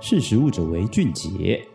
识食物者为俊杰。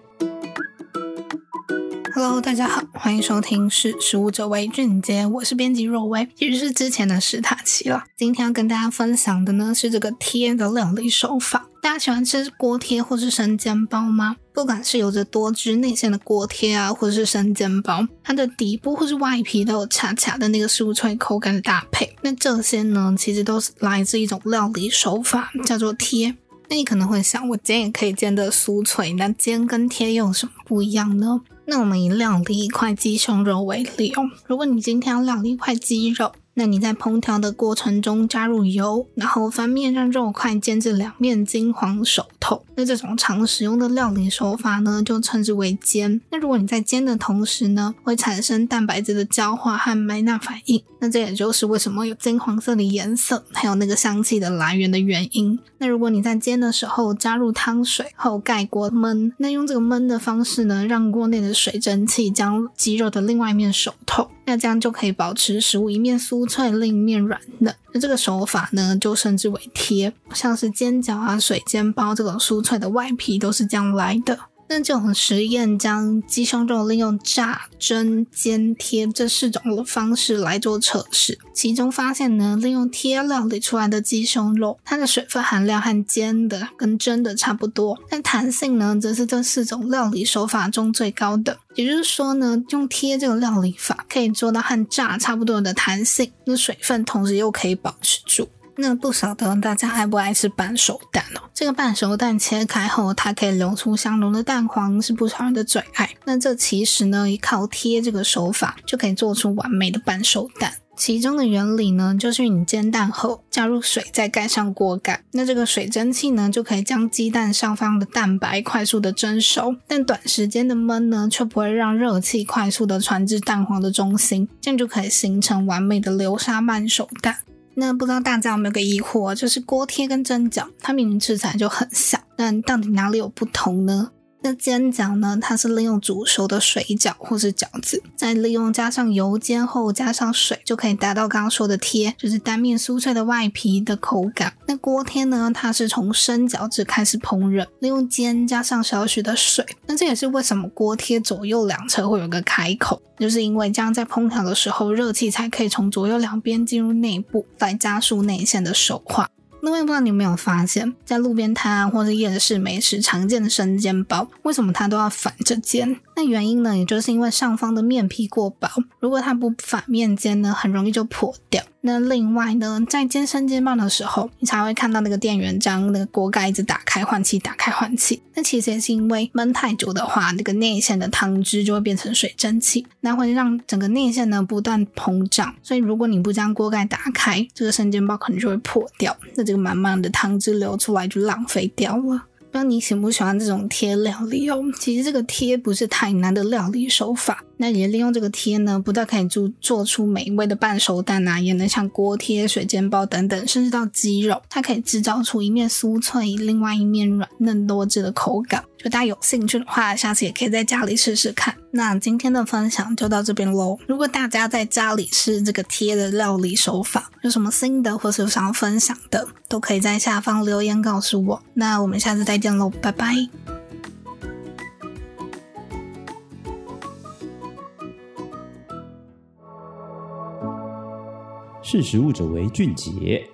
Hello，大家好，欢迎收听《识食物者为俊杰》，我是编辑若薇，也就是之前的史塔奇了。今天要跟大家分享的呢是这个贴的料理手法。大家喜欢吃锅贴或是生煎包吗？不管是有着多汁内馅的锅贴啊，或者是生煎包，它的底部或是外皮都有恰恰的那个酥脆口感的搭配。那这些呢，其实都是来自一种料理手法，叫做贴。那你可能会想，我煎也可以煎的酥脆，那煎跟贴又有什么不一样呢？那我们以两粒一块鸡胸肉为例哦，如果你今天要料理一块鸡肉。那你在烹调的过程中加入油，然后翻面让肉块煎至两面金黄熟透。那这种常使用的料理手法呢，就称之为煎。那如果你在煎的同时呢，会产生蛋白质的焦化和梅纳反应，那这也就是为什么有金黄色的颜色，还有那个香气的来源的原因。那如果你在煎的时候加入汤水后盖锅焖，那用这个焖的方式呢，让锅内的水蒸气将鸡肉的另外一面熟透。那这样就可以保持食物一面酥脆，另一面软嫩。那这个手法呢，就称之为贴，像是煎饺啊、水煎包这种酥脆的外皮都是这样来的。那这种实验将鸡胸肉利用炸、蒸、煎、贴这四种方式来做测试，其中发现呢，利用贴料理出来的鸡胸肉，它的水分含量和煎的跟蒸的差不多，但弹性呢，则是这四种料理手法中最高的。也就是说呢，用贴这个料理法可以做到和炸差不多的弹性，那水分同时又可以保持住。那不晓得大家爱不爱吃半熟蛋哦？这个半熟蛋切开后，它可以流出香浓的蛋黄，是不少人的最爱。那这其实呢，依靠贴这个手法，就可以做出完美的半熟蛋。其中的原理呢，就是你煎蛋后加入水，再盖上锅盖，那这个水蒸气呢，就可以将鸡蛋上方的蛋白快速的蒸熟。但短时间的焖呢，却不会让热气快速的传至蛋黄的中心，这样就可以形成完美的流沙半熟蛋。那不知道大家有没有个疑惑，就是锅贴跟蒸饺，它明明吃起来就很像，但到底哪里有不同呢？那煎饺呢，它是利用煮熟的水饺或是饺子，再利用加上油煎后加上水，就可以达到刚刚说的贴，就是单面酥脆的外皮的口感。那锅贴呢，它是从生饺子开始烹饪，利用煎加上少许的水。那这也是为什么锅贴左右两侧会有个开口，就是因为这样在烹调的时候，热气才可以从左右两边进入内部，来加速内馅的熟化。那我也不知道你有没有发现，在路边摊，或者夜市美食常见的生煎包，为什么它都要反着煎？那原因呢，也就是因为上方的面皮过薄，如果它不反面煎呢，很容易就破掉。那另外呢，在煎生煎包的时候，你才会看到那个店员将那个锅盖一直打开换气，打开换气。那其实也是因为焖太久的话，那个内馅的汤汁就会变成水蒸气，那会让整个内馅呢不断膨胀。所以如果你不将锅盖打开，这个生煎包可能就会破掉，那这个满满的汤汁流出来就浪费掉了。不知道你喜不喜欢这种贴料理哦？其实这个贴不是太难的料理手法。那也利用这个贴呢，不但可以做做出美味的半熟蛋啊，也能像锅贴、水煎包等等，甚至到鸡肉，它可以制造出一面酥脆，另外一面软嫩多汁的口感。就大家有兴趣的话，下次也可以在家里试试看。那今天的分享就到这边喽。如果大家在家里试这个贴的料理手法，有什么心得或是有想要分享的，都可以在下方留言告诉我。那我们下次再见喽，拜拜。识时务者为俊杰。